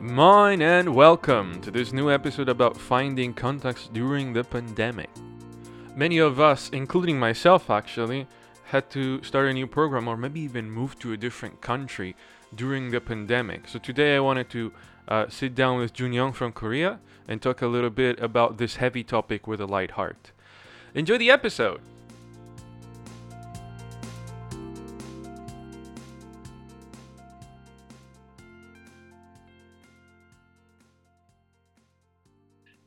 Moin and welcome to this new episode about finding contacts during the pandemic. Many of us, including myself actually, had to start a new program or maybe even move to a different country during the pandemic. So today I wanted to uh, sit down with Jun Young from Korea and talk a little bit about this heavy topic with a light heart. Enjoy the episode!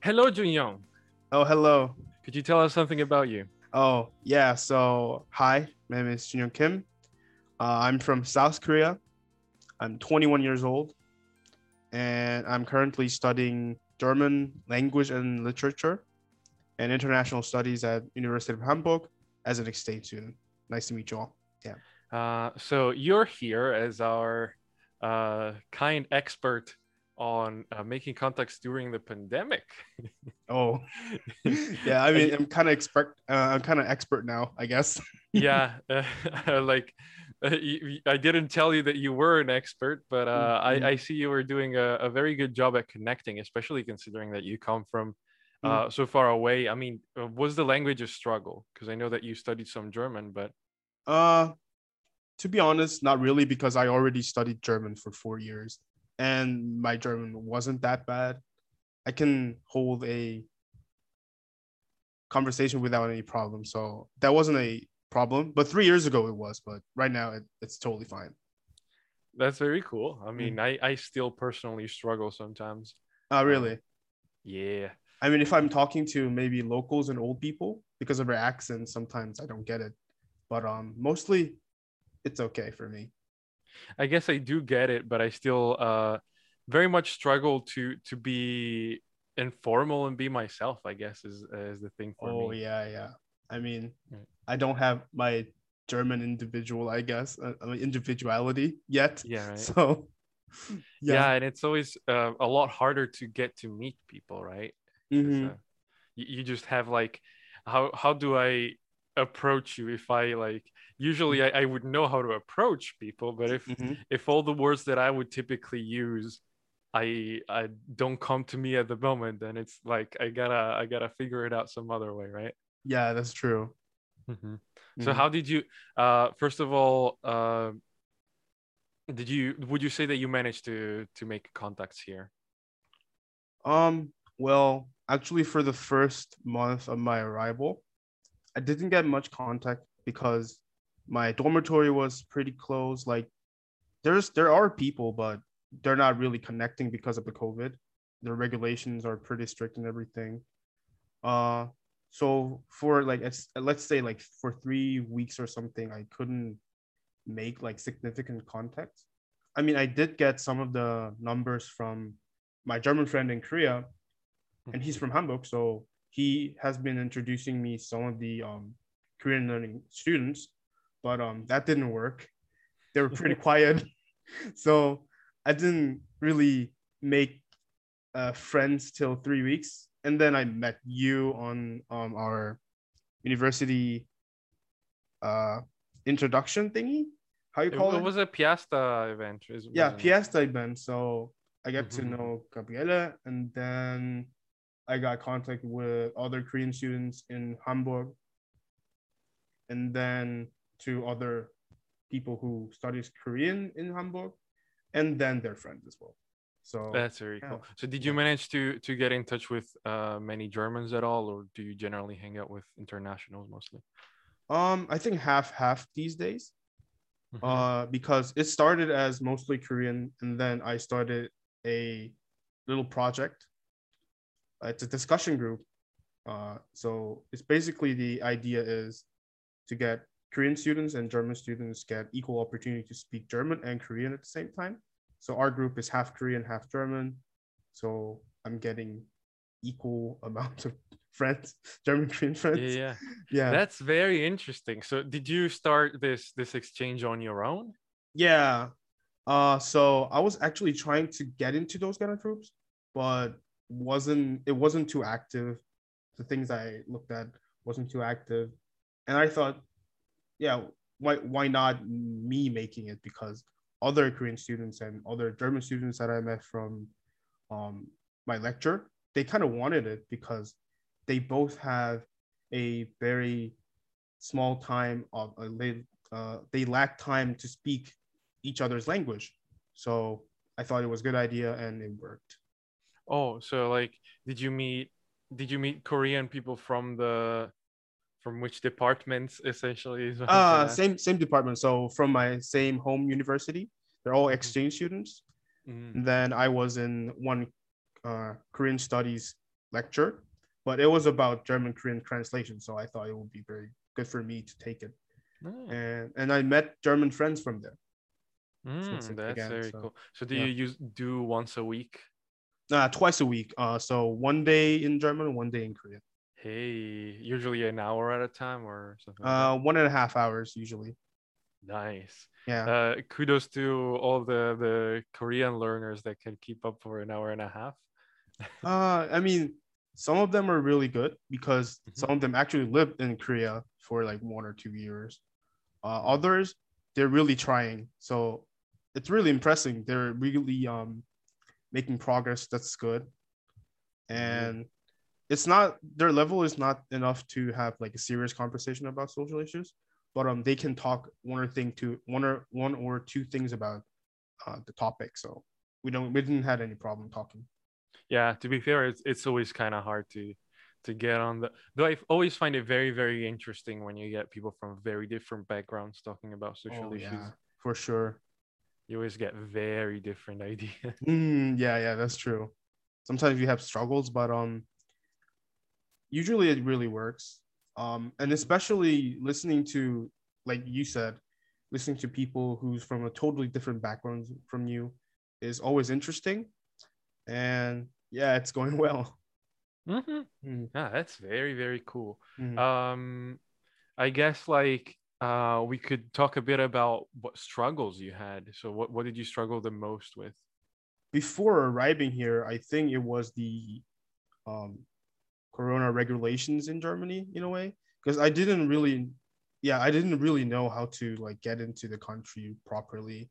Hello, Junyoung. Oh, hello. Could you tell us something about you? Oh, yeah. So, hi, my name is Junyoung Kim. Uh, I'm from South Korea. I'm 21 years old, and I'm currently studying German language and literature and international studies at University of Hamburg as an exchange student. Nice to meet you all. Yeah. Uh, so you're here as our uh, kind expert on uh, making contacts during the pandemic. oh, yeah. I mean, I'm kind of expert. Uh, I'm kind of expert now, I guess. yeah, like uh, I didn't tell you that you were an expert, but uh, mm-hmm. I, I, see you were doing a, a, very good job at connecting, especially considering that you come from mm. so far away. I mean, was the language a struggle? Because I know that you studied some German, but uh, to be honest, not really, because I already studied German for four years and my German wasn't that bad. I can hold a conversation without any problem. So that wasn't a problem. But three years ago it was, but right now it, it's totally fine. That's very cool. I mean, mm. I, I still personally struggle sometimes. Oh, uh, really? Um, yeah. I mean, if I'm talking to maybe locals and old people because of their accent, sometimes I don't get it. But um, mostly it's okay for me. I guess I do get it, but I still uh, very much struggle to to be informal and be myself. I guess is is the thing for oh, me. Oh yeah, yeah. I mean, I don't have my German individual, I guess, uh, individuality yet. Yeah. Right. So. Yeah. yeah, and it's always uh, a lot harder to get to meet people, right? Mm-hmm. Uh, you, you just have like, how how do I approach you if I like usually I, I would know how to approach people but if mm-hmm. if all the words that i would typically use i i don't come to me at the moment then it's like i gotta i gotta figure it out some other way right yeah that's true mm-hmm. so mm-hmm. how did you uh first of all uh did you would you say that you managed to to make contacts here um well actually for the first month of my arrival i didn't get much contact because my dormitory was pretty close. Like there's there are people, but they're not really connecting because of the COVID. The regulations are pretty strict and everything. Uh so for like it's, let's say like for three weeks or something, I couldn't make like significant contact. I mean, I did get some of the numbers from my German friend in Korea, and he's from Hamburg, so he has been introducing me some of the um, Korean learning students but um that didn't work. They were pretty quiet, so I didn't really make uh, friends till three weeks, and then I met you on um our university uh introduction thingy. How you call it? It was a Piasta event. yeah, Piasta event. So I got mm-hmm. to know Gabriela, and then I got contact with other Korean students in Hamburg. And then to other people who studies Korean in Hamburg, and then their friends as well. So that's very yeah. cool. So did you manage to to get in touch with uh, many Germans at all, or do you generally hang out with internationals mostly? Um, I think half half these days. Mm-hmm. Uh, because it started as mostly Korean, and then I started a little project. It's a discussion group. Uh, so it's basically the idea is to get Korean students and German students get equal opportunity to speak German and Korean at the same time. So our group is half Korean, half German. So I'm getting equal amount of friends, German Korean friends. Yeah, yeah, yeah. That's very interesting. So did you start this this exchange on your own? Yeah. Uh, so I was actually trying to get into those kind of groups, but wasn't it wasn't too active. The things I looked at wasn't too active, and I thought yeah, why why not me making it? Because other Korean students and other German students that I met from um my lecture, they kind of wanted it because they both have a very small time of uh, they, uh, they lack time to speak each other's language. So I thought it was a good idea and it worked. Oh, so like, did you meet did you meet Korean people from the from which departments essentially? Is Uh, trying to ask. same same department. So from my same home university, they're all Mhm. exchange students. Mhm. Then I was in one uh, Korean studies lecture, but it was about German Korean translation. So I thought it would be very good for me to take it. Nice. And and I met German friends from there. Mm, since that's very so, cool. So do yeah. you use do once a week? Uh, twice a week. Uh, so one day in German, one day in Korean. Hey, usually an hour at a time or something. like Uh, one and a half hours usually. nice. Yeah. Uh, kudos to all the the Korean learners that can keep up for an hour and a half. Uh, I mean, some of them are really good because Mhm. some of them actually lived in Korea for like one or two years. Uh, others, they're really trying. So it's really impressive. They're really um making progress. That's good. And it's not their level is not enough to have like a serious conversation about social issues, but um they can talk one or thing to one or one or two things about uh, the topic. So we don't we didn't had any problem talking. Yeah, to be fair, it's it's always kind of hard to to get on the. Though I always find it very very interesting when you get people from very different backgrounds talking about social Oh, issues. yeah, for sure. You always get very different ideas. Mm, yeah, yeah, that's true. Sometimes you have struggles, but um, usually it really works. Um, and especially listening to, like you said, listening to people who's from a totally different background from you is always interesting. And yeah, it's going well. hmm Mm, Yeah, that's very very cool. mhm. Um, I guess like uh, we could talk a bit about what struggles you had. So what what did you struggle the most with? Before arriving here, I think it was the um, corona regulations in Germany in a way? Because I didn't really yeah I didn't really know how to like get into the country properly.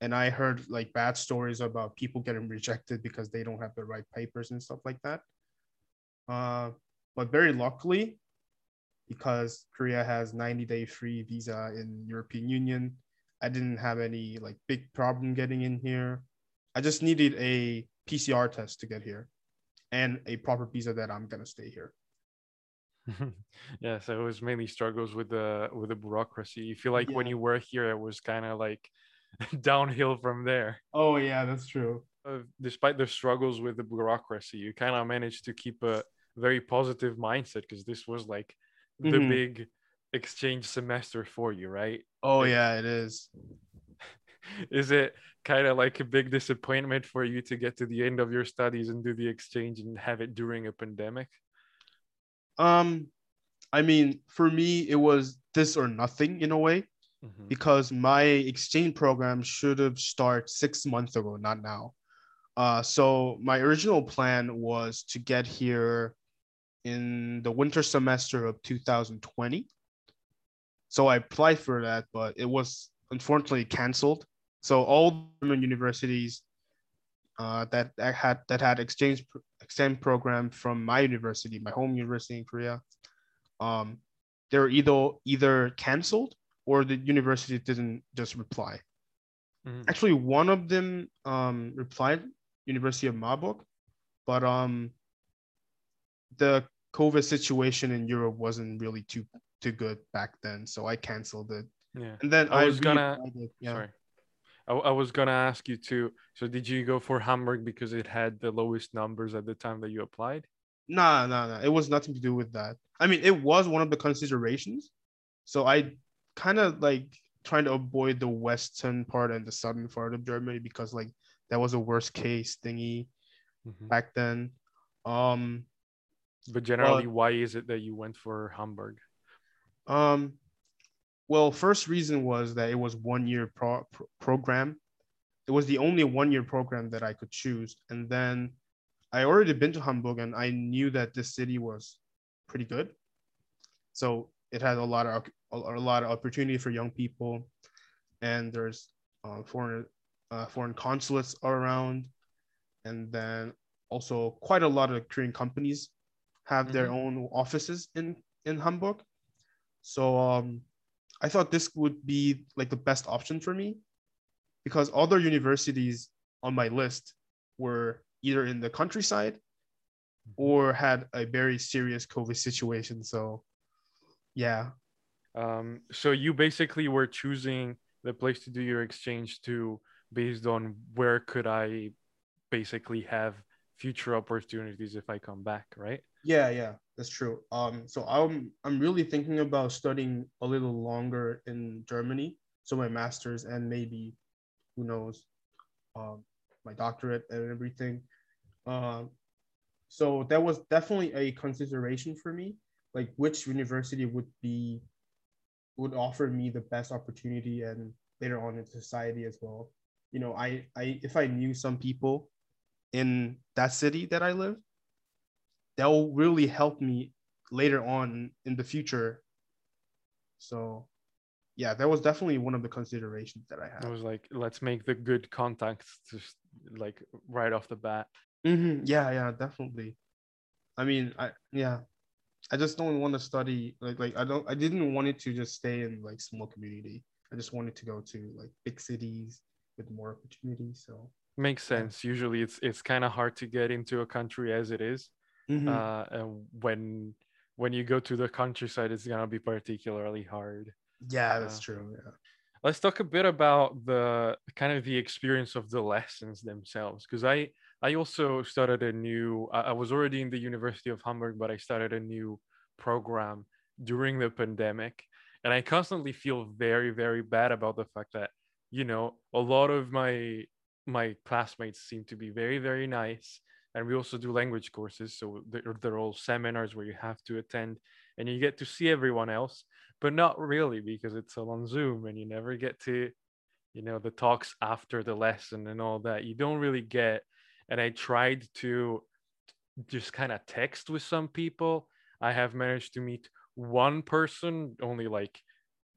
And I heard like bad stories about people getting rejected because they don't have the right papers and stuff like that. Uh, but very luckily because Korea has 90 day free visa in European Union I didn't have any like big problem getting in here. I just needed a PCR test to get here and a proper visa that I'm gonna stay here. yeah, so it was mainly struggles with the with the bureaucracy. You feel like when you were here, it was kind of like downhill from there. Oh yeah, that's true. Uh, despite the struggles with the bureaucracy, you kind of managed to keep a very positive mindset because this was like the Mhm. big exchange semester for you, right? Oh yeah, it is. Is it kind of like a big disappointment for you to get to the end of your studies and do the exchange and have it during a pandemic? Um, I mean, for me, it was this or nothing in a way Mhm. because my exchange program should have started six months ago, not now. Uh, so my original plan was to get here in the winter semester of 2020. So I applied for that, but it was unfortunately canceled. So all German universities uh, that, that had that had exchange exchange program from my university, my home university in Korea, um, they were either either canceled or the university didn't just reply. Mhm. Actually, one of them um, replied, University of Marburg, but um, the COVID situation in Europe wasn't really too too good back then, so I canceled it. Yeah. And then I I, was gonna- it, yeah. Sorry. I, I was gonna ask you too. So did you go for Hamburg because it had the lowest numbers at the time that you applied? Nah, nah, nah. It was nothing to do with that. I mean, it was one of the considerations. So I kind of like trying to avoid the western part and the southern part of Germany because like that was a worst case thingy Mhm. back then. Um, But generally, why is it that you went for Hamburg? um, well, first reason was that it was one year pro- pro- program. It was the only one year program that I could choose, and then I already been to Hamburg and I knew that this city was pretty good. So it had a lot of a, a lot of opportunity for young people, and there's uh, foreign uh, foreign consulates around, and then also quite a lot of Korean companies have their Mhm. own offices in in Hamburg. So um, I thought this would be like the best option for me because other universities on my list were either in the countryside or had a very serious COVID situation. So yeah, Um, so you basically were choosing the place to do your exchange to based on where could I basically have future opportunities if I come back, right? Yeah, yeah, that's true. Um, so I'm I'm really thinking about studying a little longer in Germany, so my master's and maybe, who knows, um, my doctorate and everything. Um, so that was definitely a consideration for me, like which university would be would offer me the best opportunity and later on in society as well. You know, I I if I knew some people in that city that I live that will really help me later on in the future. So, yeah, that was definitely one of the considerations that I had. I was like, let's make the good contacts just like right off the bat. hmm Yeah, yeah, definitely. I mean, I yeah, I just don't want to study like like I don't I didn't want it to just stay in like small community. I just wanted to go to like big cities with more opportunities. So, Makes Yeah. sense. Usually it's it's kind of hard to get into a country as it is. Mhm. Uh, and when when you go to the countryside, it's gonna be particularly hard. yeah, that's uh, true. Yeah. let's talk a bit about the kind of the experience of the lessons themselves because i i also started a new I, I was already in the university of hamburg but i started a new program during the pandemic and i constantly feel very very bad about the fact that you know a lot of my my classmates seem to be very very nice and we also do language courses so they're, they're all seminars where you have to attend and you get to see everyone else but not really because it's all on Zoom and you never get to, you know, the talks after the lesson and all that. You don't really get. And I tried to just kind of text with some people. I have managed to meet one person only like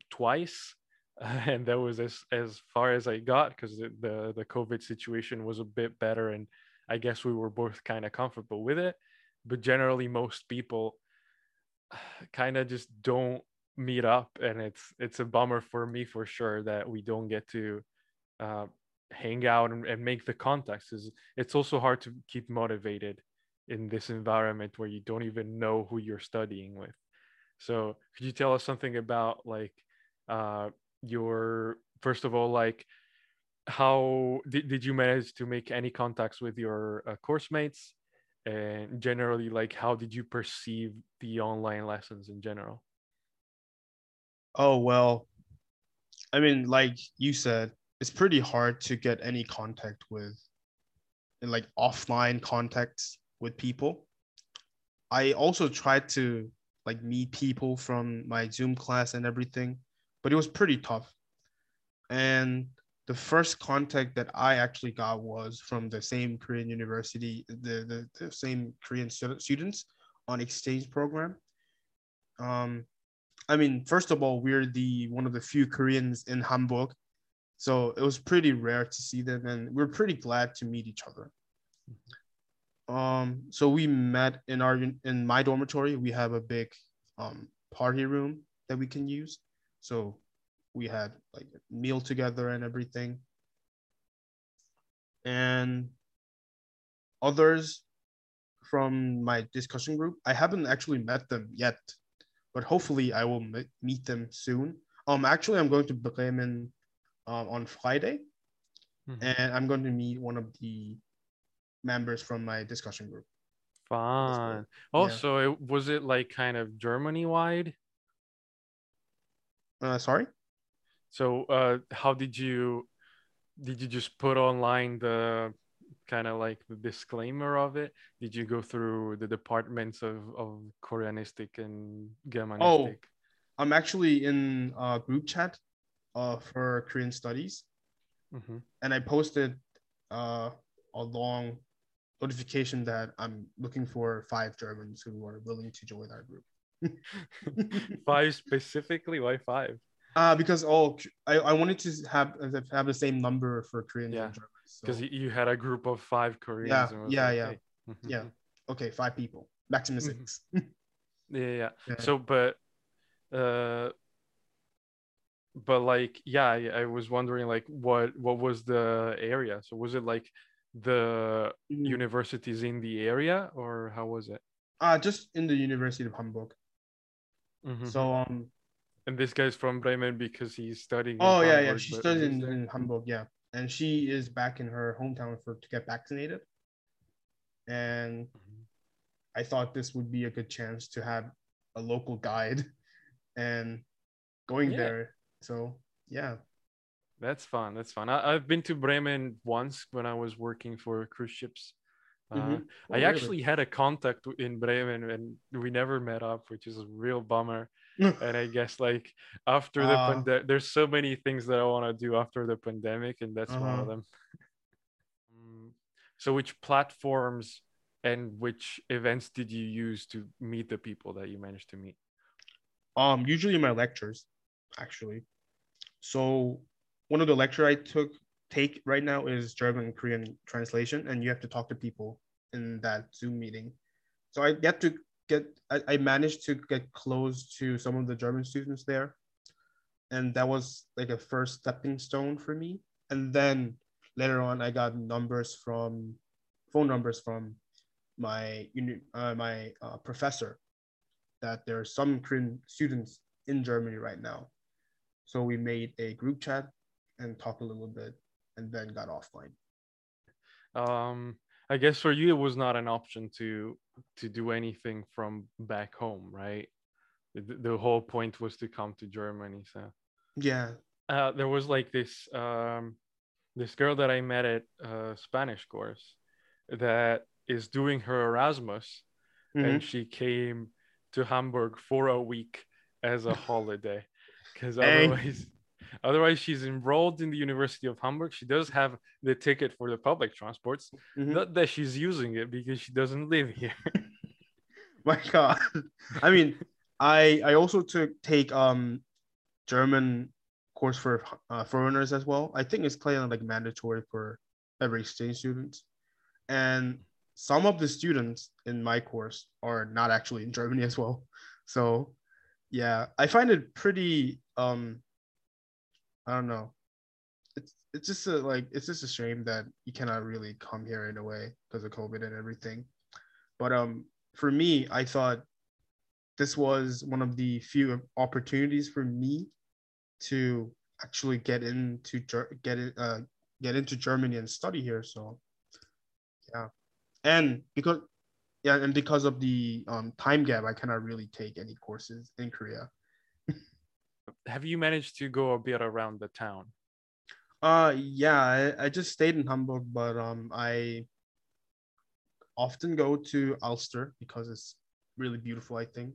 twice. and that was as, as far as I got because the, the, the COVID situation was a bit better. And I guess we were both kind of comfortable with it. But generally, most people kind of just don't meet up and it's it's a bummer for me for sure that we don't get to uh, hang out and, and make the contacts is it's also hard to keep motivated in this environment where you don't even know who you're studying with so could you tell us something about like uh, your first of all like how did, did you manage to make any contacts with your uh, course mates and generally like how did you perceive the online lessons in general Oh well, I mean, like you said, it's pretty hard to get any contact with, like offline contacts with people. I also tried to like meet people from my Zoom class and everything, but it was pretty tough. And the first contact that I actually got was from the same Korean university, the the, the same Korean stu- students on exchange program. Um, I mean, first of all, we're the one of the few Koreans in Hamburg, so it was pretty rare to see them, and we're pretty glad to meet each other. Um, so we met in our in my dormitory. We have a big um party room that we can use, so we had like a meal together and everything. And others from my discussion group, I haven't actually met them yet but hopefully I will meet them soon. Um, actually, I'm going to Bremen um, on Friday, Mhm. and I'm going to meet one of the members from my discussion group. Fun. Yeah. Also, it, was it like kind of Germany wide? Uh, sorry. So, uh, how did you did you just put online the kind of like the disclaimer of it? Did you go through the departments of of Koreanistic and Germanistic? Oh, I'm actually in a group chat uh, for Korean studies, Mhm. and I posted uh, a long notification that I'm looking for five Germans who are willing to join our group. five specifically? Why five? Uh, because oh, I, I wanted to have have the same number for Koreans Yeah, Because so- you, had a group of five Koreans. Yeah, yeah, like, yeah. "Hey." Yeah. Okay, five people, maximum Mhm. 6 yeah, yeah. Yeah. So, but, uh, but like, yeah, I, I was wondering, like, what what was the area? So, was it like the Mhm. universities in the area, or how was it? Uh just in the University of Hamburg. Mhm. So um and this guy's from Bremen because he's studying. in oh yeah, yeah, Hamburg, she but studied in, in Hamburg, yeah. And she is back in her hometown for to get vaccinated. And Mhm. I thought this would be a good chance to have a local guide and going Yeah. there. So yeah. That's fun. That's fun. I, I've been to Bremen once when I was working for cruise ships. Uh, Mhm. Oh, I really? actually had a contact in Bremen and we never met up, which is a real bummer. And I guess like after the Ah. pandemic, there's so many things that I want to do after the pandemic, and that's one Uh-huh. of them. Mm, so, which platforms and which events did you use to meet the people that you managed to meet? Um, usually my lectures, actually. So one of the lecture I took take right now is German and Korean translation, and you have to talk to people in that Zoom meeting. So I get to get I, I managed to get close to some of the German students there. And that was like a first stepping stone for me. And then later on I got numbers from phone numbers from my uh, my uh, professor that there are some Korean students in Germany right now. So we made a group chat and talked a little bit and then got offline. um i guess for you it was not an option to to do anything from back home right the, the whole point was to come to germany so Yeah. uh there was like this um this girl that i met at uh spanish course that is doing her erasmus Mhm. and she came to hamburg for a week as a holiday because Dang. otherwise otherwise she's enrolled in the university of hamburg she does have the ticket for the public transports Mhm. not that she's using it because she doesn't live here My God. I mean, I I also took take um German course for uh, foreigners as well. I think it's kind of like mandatory for every exchange students. And some of the students in my course are not actually in Germany as well. So yeah, I find it pretty um I don't know. It's it's just a, like it's just a shame that you cannot really come here in a way because of COVID and everything. But um for me, I thought this was one of the few opportunities for me to actually get into get it uh get into Germany and study here. So yeah, and because yeah, and because of the um time gap, I cannot really take any courses in Korea. Have you managed to go a bit around the town Uh yeah, I, I just stayed in Hamburg, but um I often go to Alster because it's really beautiful, I think.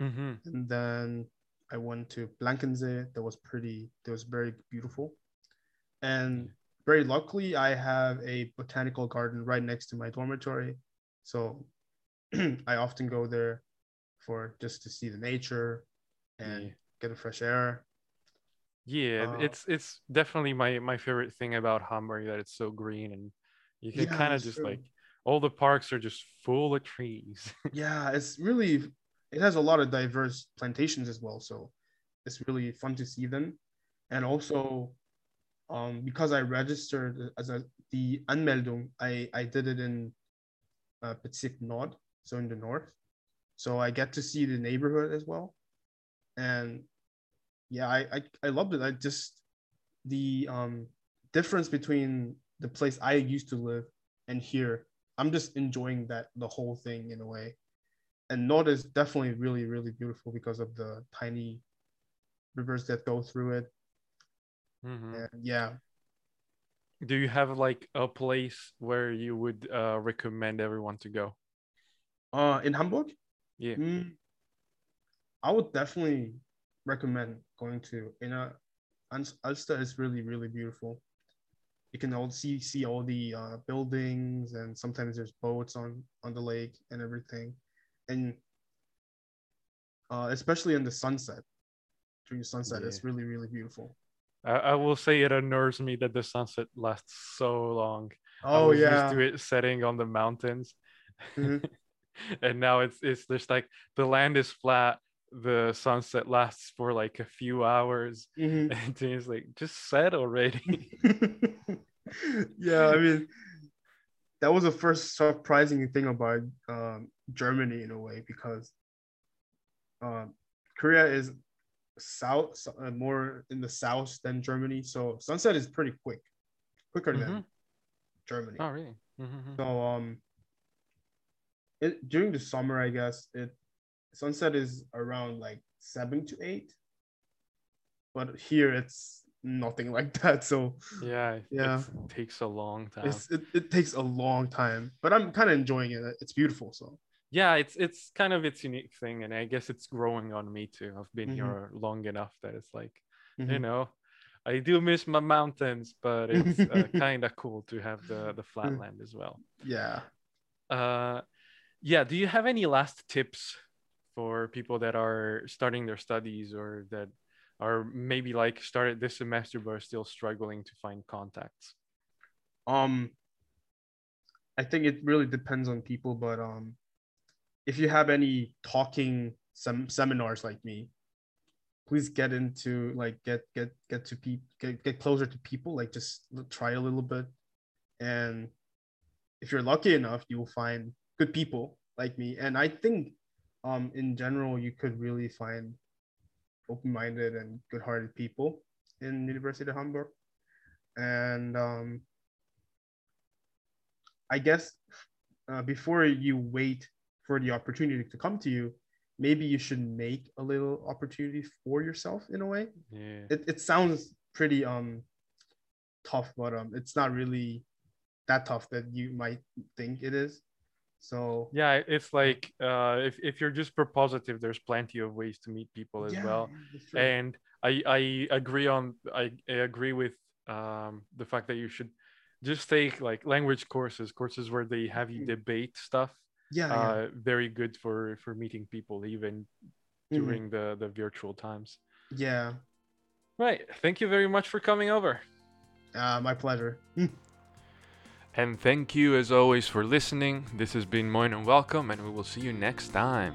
mm-hmm. And then I went to Blankenese. That was pretty. That was very beautiful. And very luckily, I have a botanical garden right next to my dormitory, so I often go there for just to see the nature and Yeah. Get the fresh air. Yeah, Uh, it's it's definitely my my favorite thing about Hamburg that it's so green and you can Yeah, kind of just true. like all the parks are just full of trees. Yeah, it's really. It has a lot of diverse plantations as well, so it's really fun to see them. And also, um, because I registered as a the Anmeldung, I I did it in uh, Bezirk Nord, so in the north. So I get to see the neighborhood as well, and yeah, I I, I loved it. I just the um difference between the place I used to live and here. I'm just enjoying that the whole thing in a way. And Nord is definitely really really beautiful because of the tiny rivers that go through it. Mhm. And yeah, Do you have like a place where you would uh, recommend everyone to go? uh, in Hamburg, Yeah. Mm, I would definitely recommend going to in a Alster is really really beautiful. You can all see see all the uh, buildings and sometimes there's boats on on the lake and everything, and uh, especially in the sunset. During the sunset, it's really really beautiful. I, I will say it unnerves me that the sunset lasts so long. I Oh was yeah, used to it setting on the mountains, Mhm. and now it's it's just like the land is flat the sunset lasts for like a few hours Mhm. and it's like just set already yeah, I mean, that was the first surprising thing about um, Germany in a way because um, Korea is south, so- uh, more in the south than Germany, so sunset is pretty quick, quicker than Mhm. Germany. oh really Mhm. So um, it during the summer, I guess it sunset is around like seven to eight, but here it's nothing like that. So yeah Yeah. it takes a long time it's it, it takes a long time, but I'm kind of enjoying it. It's beautiful. So yeah it's it's kind of its unique thing and i guess it's growing on me too i've been Mhm. here long enough that it's like you Mhm. know i do miss my mountains but it's uh, kind of cool to have the the flatland as well yeah. uh yeah do you have any last tips for people that are starting their studies or that are maybe like started this semester but are still struggling to find contacts Um, I think it really depends on people, but um, if you have any talking sem- seminars like me, please get into like get get get to people get, get closer to people. Like just try a little bit, and if you're lucky enough, you will find good people like me. And I think, um, in general, you could really find open-minded and good-hearted people in University of Hamburg, and um, I guess uh, before you wait for the opportunity to come to you, maybe you should make a little opportunity for yourself in a way. yeah It, it sounds pretty um tough, but um it's not really that tough that you might think it is. So yeah it's like uh if, if you're just positive there's plenty of ways to meet people as yeah, well yeah, and I I agree on I, I agree with um the fact that you should just take like language courses courses where they have you Mhm. debate stuff yeah, yeah. uh very good for for meeting people even Mhm. during the the virtual times yeah. right thank you very much for coming over Uh, my pleasure. and thank you as always for listening. This has been Moin and welcome and we will see you next time